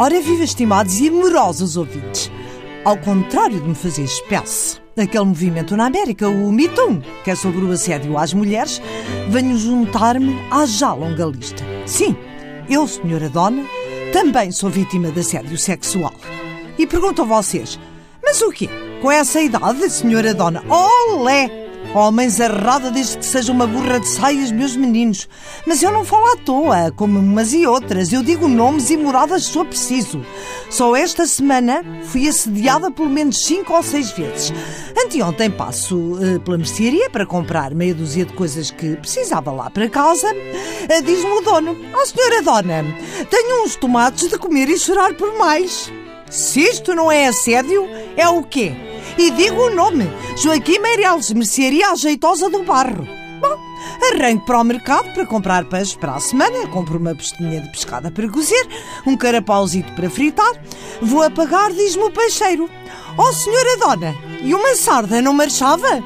Ora, viva, estimados e amorosos ouvintes. Ao contrário de me fazer espécie, aquele movimento na América, o Me que é sobre o assédio às mulheres, venho juntar-me à já longa lista. Sim, eu, senhora dona, também sou vítima de assédio sexual. E pergunto a vocês, mas o quê? Com essa idade, senhora dona? Olé! Homens arrada desde que seja uma burra de saias, meus meninos. Mas eu não falo à toa, como umas e outras. Eu digo nomes e moradas se for preciso. Só esta semana fui assediada pelo menos cinco ou seis vezes. Anteontem passo uh, pela mercearia para comprar meia dúzia de coisas que precisava lá para casa. Uh, Diz-me o dono, ó oh, senhora dona, tenho uns tomates de comer e chorar por mais. Se isto não é assédio, é o quê? E digo o nome: Joaquim Meireles, mercearia ajeitosa do Barro. Bom, arranco para o mercado para comprar peixe para a semana. Compro uma pestinha de pescada para cozer, um carapauzito para fritar. Vou a pagar, diz-me o peixeiro. Oh, senhora dona, e uma sarda não marchava?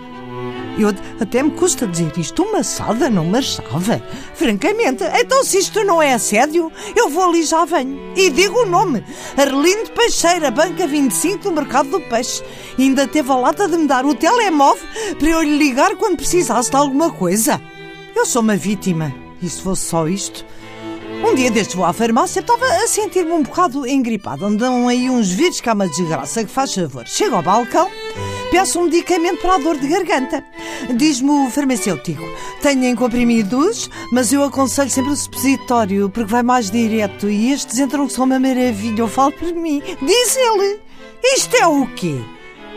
Eu até me custa dizer isto, uma sarda não marchava. Francamente, então se isto não é assédio, eu vou ali já venho. E digo o nome: Arlindo Peixeira, Banca 25 do Mercado do Peixe. Ainda teve a lata de me dar o telemóvel para eu lhe ligar quando precisasse de alguma coisa. Eu sou uma vítima. E se fosse só isto? Um dia destes vou à farmácia, estava a sentir-me um bocado engripado. Andam aí uns vírus que há uma desgraça que faz favor. Chego ao balcão, peço um medicamento para a dor de garganta. Diz-me o farmacêutico: tenho comprimidos, mas eu aconselho sempre o supositório, porque vai mais direto e estes entram que são uma maravilha. Eu falo por mim. Diz ele: Isto é o quê?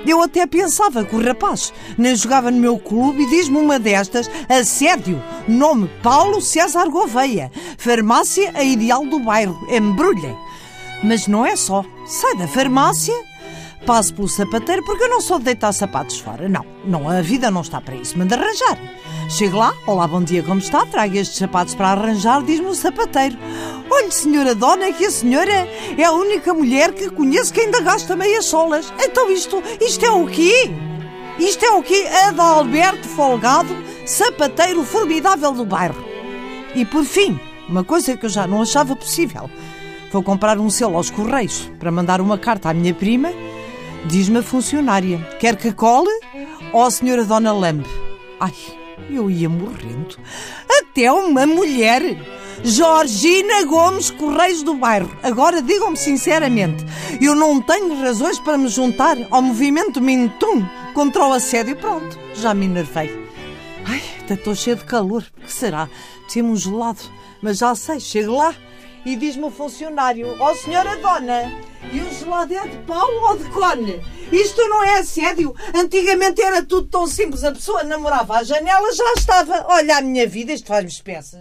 Eu até pensava que o rapaz nem jogava no meu clube e diz-me uma destas: assédio, nome Paulo César Gouveia, farmácia a ideal do bairro, embrulha. Mas não é só. Sai da farmácia passo pelo sapateiro porque eu não sou de deitar sapatos fora. Não, não, a vida não está para isso. Manda arranjar. Chego lá, olá, bom dia, como está? Trago estes sapatos para arranjar, diz-me o sapateiro. Olhe, senhora dona, que a senhora é a única mulher que conheço que ainda gasta meias solas. Então isto, isto é o quê? Isto é o quê? Adalberto Folgado, sapateiro formidável do bairro. E por fim, uma coisa que eu já não achava possível. Vou comprar um selo aos Correios para mandar uma carta à minha prima Diz-me a funcionária: quer que cole ou a senhora Dona Lambe? Ai, eu ia morrendo. Até uma mulher! Georgina Gomes Correios do Bairro. Agora digam-me sinceramente, eu não tenho razões para me juntar ao movimento Mintum contra o assédio. Pronto, já me enervei. Ai, até estou cheio de calor. O que será? Tinha um gelado. Mas já sei, chego lá e diz-me o funcionário: Ó oh, senhora dona, e o gelado é de pau ou de cone? Isto não é assédio. Antigamente era tudo tão simples. A pessoa namorava à janela, já estava. Olha a minha vida, isto faz-me espécie.